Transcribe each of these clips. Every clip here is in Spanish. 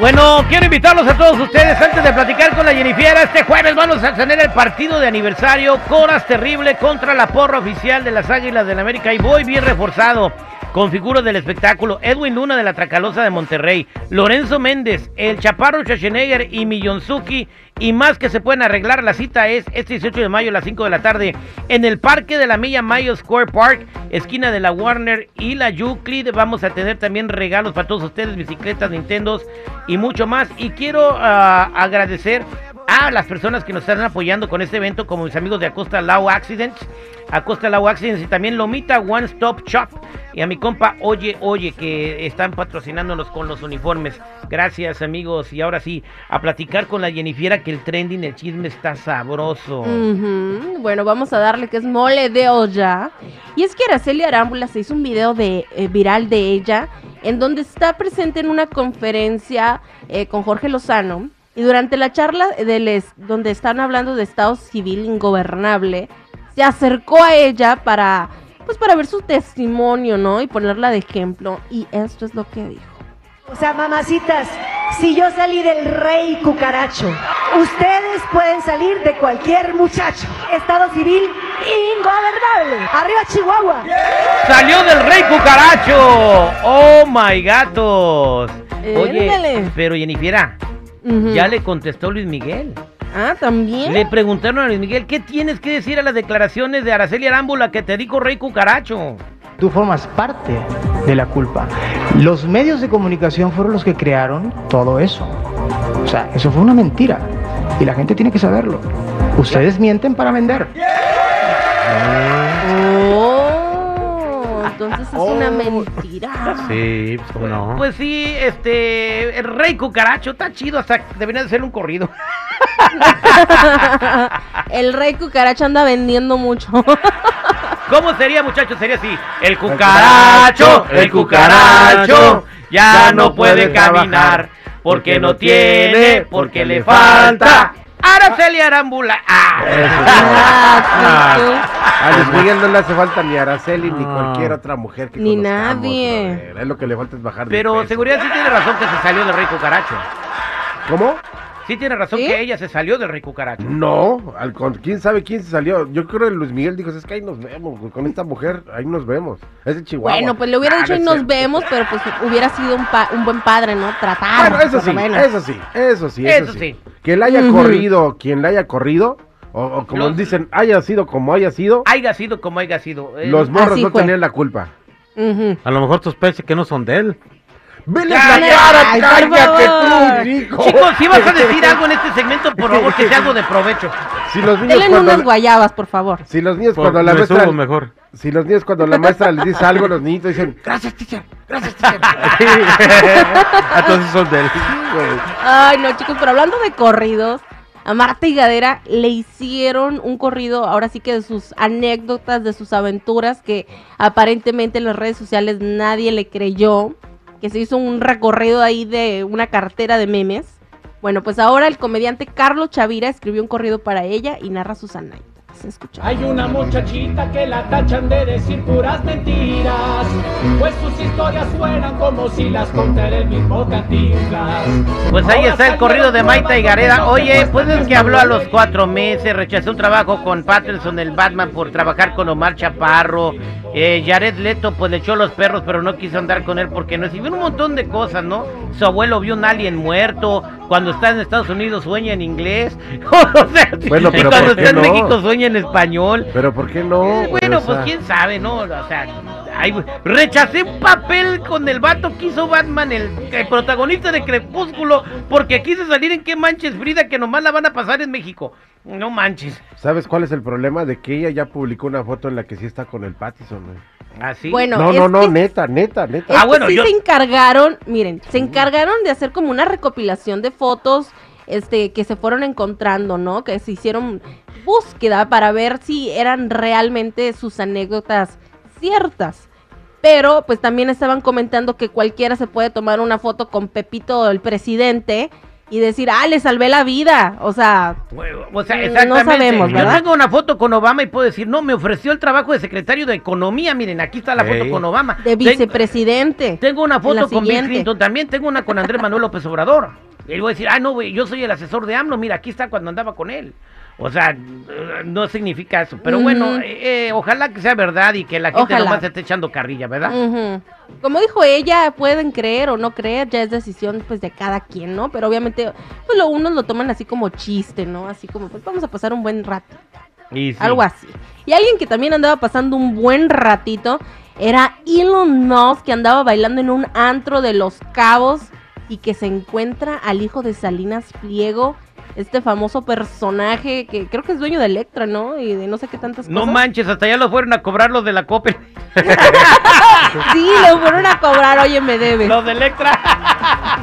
Bueno, quiero invitarlos a todos ustedes antes de platicar con la Jennifiera. Este jueves vamos a tener el partido de aniversario Coras Terrible contra la porra oficial de las Águilas del América y voy bien reforzado con figuras del espectáculo. Edwin Luna de la Tracalosa de Monterrey, Lorenzo Méndez, el Chaparro Schwarzenegger y Millonzuki y más que se pueden arreglar. La cita es este 18 de mayo a las 5 de la tarde en el Parque de la Milla Mayo Square Park, esquina de la Warner y la Euclid. Vamos a tener también regalos para todos ustedes, bicicletas, Nintendos y mucho más. Y quiero ah, agradecer a las personas que nos están apoyando con este evento, como mis amigos de Acosta Lao Accidents, Acosta Lao Accidents y también Lomita One Stop Shop y a mi compa Oye Oye que están patrocinándonos con los uniformes. Gracias amigos y ahora sí, a platicar con la Jennifiera que el trending, el chisme está sabroso. Bueno, vamos a darle que es mole de olla. Y es que Araceli Arámbula se hizo un video de, eh, viral de ella en donde está presente en una conferencia eh, con Jorge Lozano. Y durante la charla del es- donde están hablando de estado civil ingobernable, se acercó a ella para, pues para ver su testimonio, ¿no? Y ponerla de ejemplo. Y esto es lo que dijo. O sea, mamacitas, si yo salí del rey cucaracho, ustedes pueden salir de cualquier muchacho. Estado civil ingobernable. Arriba Chihuahua. ¡Salió del rey cucaracho! ¡Oh my gatos! Oye, Éndale. pero Jennifiera, Ujú. ya le contestó Luis Miguel. Ah, también. Le preguntaron a Luis Miguel, ¿qué tienes que decir a las declaraciones de Araceli Arámbula que te dijo rey cucaracho? Tú formas parte de la culpa. Los medios de comunicación fueron los que crearon todo eso. O sea, eso fue una mentira. Y la gente tiene que saberlo. Ustedes mienten para vender. Oh, entonces es una mentira. Sí, pues cómo no. Pues sí, este, el rey cucaracho está chido, hasta debería de ser un corrido. El rey cucaracha anda vendiendo mucho. ¿Cómo sería, muchachos? Sería así. El cucaracho, el cucaracho, ya no puede caminar, porque no tiene, porque le falta. Araceli Arámbula. Ah. Ah, A Luis Miguel no le hace falta ni Araceli ni cualquier otra mujer que Ni nadie. Es lo que le falta es bajar de Pero peso. seguridad sí tiene razón que se salió del rey cucaracho. ¿Cómo? Sí tiene razón ¿Sí? que ella se salió del rey cucaracho. No, al con- quién sabe quién se salió. Yo creo que Luis Miguel dijo, es que ahí nos vemos, con esta mujer, ahí nos vemos. Es de Chihuahua. Bueno, pues le hubiera Ah, dicho no y nos vemos, pero pues hubiera sido un, pa- un buen padre, ¿no? Tratar. Bueno, eso sí, eso sí, eso sí, eso, Eso sí. sí. Que la haya corrido, quien la haya corrido, o, o como Los- dicen, haya sido como haya sido, Haya sido como haya sido. Eh, los morros no fue. tenían la culpa. A lo mejor sospecha que no son de él. ¡Vele Ya, la cara, ay, cállate favor. tú, hijo! Chicos, si vas a decir algo en este segmento, por favor, que sea algo de provecho. Si los niños Denle cuando, unas guayabas, por favor. si los niños Por- cuando la me maestra, mejor. si los niños cuando la maestra les dice algo, los niñitos dicen, gracias, teacher, gracias, teacher. Entonces son de él. Ay, no, chicos, pero hablando de corridos, a Marta Higadera le hicieron un corrido, ahora sí que de sus anécdotas, de sus aventuras, que aparentemente en las redes sociales nadie le creyó, que se hizo un recorrido ahí de una cartera de memes. Bueno, pues ahora el comediante Carlos Chavira escribió un corrido para ella y narra sus anécdotas. Escucha. Hay una muchachita que la tachan de decir puras mentiras, pues historias suenan como si las contara el mismo Cantinflas. Pues ahí está el corrido de Maita y Gareda. Oye, pues es que habló a los cuatro meses, rechazó un trabajo con Patterson, el Batman, por trabajar con Omar Chaparro. Eh, Jared Leto, pues le echó los perros, pero no quiso andar con él porque no. Y vio un montón de cosas, ¿no? Su abuelo vio un alien muerto. Cuando está en Estados Unidos sueña en inglés. o sea, Bueno, y cuando ¿por qué está en no? México sueña en español. Pero ¿por qué no? Eh, bueno, O pues sea, quién sabe, ¿no? O sea, ay, rechacé un papel con el vato que hizo Batman, el, el protagonista de Crepúsculo, porque quise salir en qué manches Frida, que nomás la van a pasar en México. No manches. ¿Sabes cuál es el problema? De que ella ya publicó una foto en la que sí está con el Pattison, güey. Así. Bueno, No, no, no, que- neta, neta, neta. Ah, bueno, sí yo- se encargaron, miren, se encargaron de hacer como una recopilación de fotos este que se fueron encontrando, ¿no? Que se hicieron búsqueda para ver si eran realmente sus anécdotas ciertas. Pero pues también estaban comentando que cualquiera se puede tomar una foto con Pepito, el presidente, y decir, ah, le salvé la vida. O sea, O sea, no sabemos, Yo ¿verdad? tengo una foto con Obama y puedo decir, no, me ofreció el trabajo de secretario de Economía. Miren, aquí está la foto con Obama. de vicepresidente. Tengo una foto con Bill. Clinton, también tengo una con Andrés Manuel López Obrador. Y él va a decir, ah, no, güey, yo soy el asesor de AMLO, mira, aquí está cuando andaba con él. O sea, no significa eso. Pero bueno, eh, ojalá que sea verdad y que la gente Ojalá. nomás esté echando carrilla, ¿verdad? Como dijo ella, pueden creer o no creer, ya es decisión pues de cada quien, ¿no? Pero obviamente, pues lo unos lo toman así como chiste, ¿no? Así como, pues vamos a pasar un buen rato, Y sí. algo así. Y alguien que también andaba pasando un buen ratito era Elon Musk, que andaba bailando en un antro de Los Cabos y que se encuentra al hijo de Salinas Pliego, este famoso personaje que creo que es dueño de Electra, ¿no? Y de no sé qué tantas No cosas. manches, hasta ya lo fueron a cobrar los de la Coppel. Sí, lo fueron a cobrar, oye, me debe. los de Electra.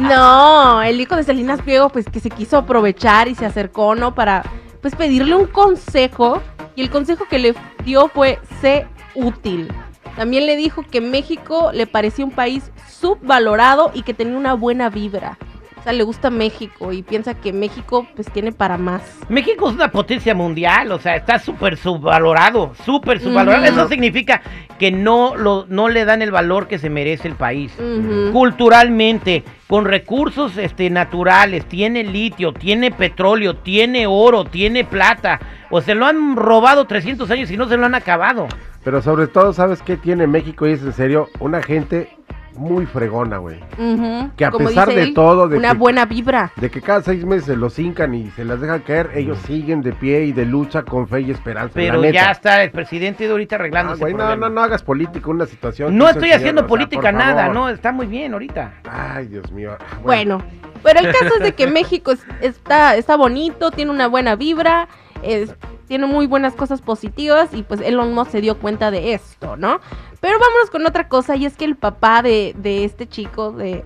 No, el hijo de Salinas Pliego, pues que se quiso aprovechar y se acercó, ¿no? Para, pues pedirle un consejo. Y el consejo que le dio fue, sé útil. También le dijo que México le parecía un país subvalorado y que tenía una buena vibra. O sea, le gusta México y piensa que México, pues tiene para más. México es una potencia mundial, o sea, está súper subvalorado, súper subvalorado. Eso significa que no, lo, no le dan el valor que se merece el país. Culturalmente, con recursos este, naturales, tiene litio, tiene petróleo, tiene oro, tiene plata. O se lo han robado 300 años y no se lo han acabado. Pero sobre todo, ¿sabes qué tiene México? Y es en serio, una gente muy fregona, güey. Que a Como pesar dice de él, todo, de una que- buena vibra. De que cada seis meses se los hincan y se las dejan caer, ellos siguen de pie y de lucha con fe y esperanza. Pero la neta. ya está el presidente de ahorita arreglando Ah, güey, no, problema. no, no hagas política, una situación. No estoy haciendo señor, o sea, política nada, favor. no, está muy bien ahorita. Ay, Dios mío. Bueno, pero el caso es de que México es- está, está bonito, tiene una buena vibra, es- tiene muy buenas cosas positivas y pues Elon Musk se dio cuenta de esto, ¿no? Pero vámonos con otra cosa y es que el papá de, de este chico de,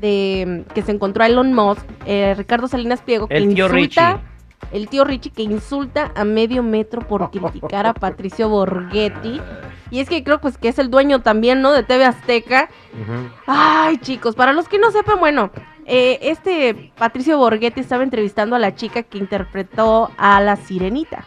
de que se encontró a Elon Musk, eh, Ricardo Salinas Pliego, que tío insulta, Richie. el tío Richie que insulta a medio metro por criticar a Patricio Borghetti. Y es que creo pues que es el dueño también, ¿no? De TV Azteca. Ay, chicos, para los que no sepan, bueno, eh, este Patricio Borghetti estaba entrevistando a la chica que interpretó a la sirenita.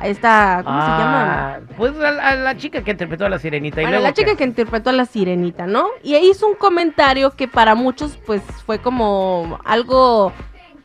A esta, ¿cómo se llama? Ah, Pues a la, a la chica que interpretó a la sirenita. y Bueno, luego la chica qué? que interpretó a la sirenita, ¿no? Y hizo un comentario que para muchos, pues, fue como algo,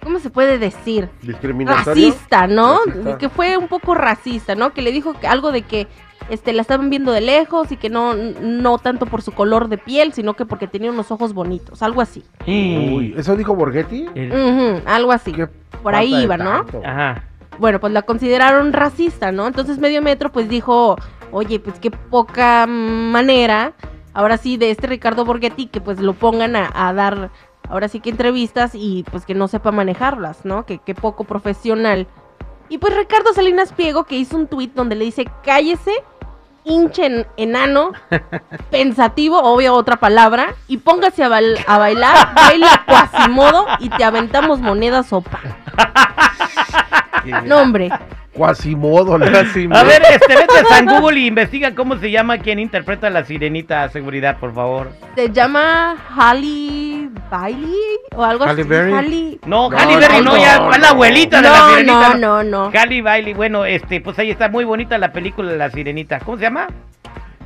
¿cómo se puede decir? Discriminatorio. Racista, ¿no? Racista. Que fue un poco racista, ¿no? Que le dijo que algo de que este la estaban viendo de lejos y que no no tanto por su color de piel, sino que porque tenía unos ojos bonitos, algo así. Uy, ¿eso dijo Borghetti? El- algo así. Por ahí iba, ¿no? Ajá. Bueno, pues la consideraron racista, ¿no? Entonces Medio Metro pues dijo, oye, pues qué poca manera, ahora sí, de este Ricardo Borghetti, que pues lo pongan a, a dar, ahora sí que entrevistas y pues que no sepa manejarlas, ¿no? Que, que poco profesional. Y pues Ricardo Salinas Pliego que hizo un tuit donde le dice, cállese, hinche en- enano, pensativo, obvio otra palabra, y póngase a, bail- a bailar, baila cuasimodo y te aventamos moneda sopa. No, hombre. Cuasimodo, le así. A ver, este, vete a San Google y investiga cómo se llama quien interpreta a la sirenita a seguridad, por favor. Se llama Halle Bailey o algo Halle así. Berry. Halle- No, No, Halle Berry no, no, ya no, fue la no. abuelita de la sirenita. no, no, no. Halle Bailey, bueno, este, pues ahí está muy bonita la película de la sirenita. ¿Cómo se llama?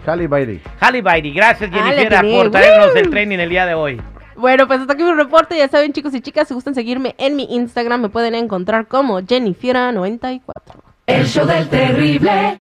Halle Bailey. Halle Bailey. Gracias, Ah, la Jennifer, por traernos el training el día de hoy. Bueno, pues hasta aquí mi reporte. Ya saben, chicos y chicas, si gustan seguirme en mi Instagram, me pueden encontrar como Jennifiera94. El show del terrible.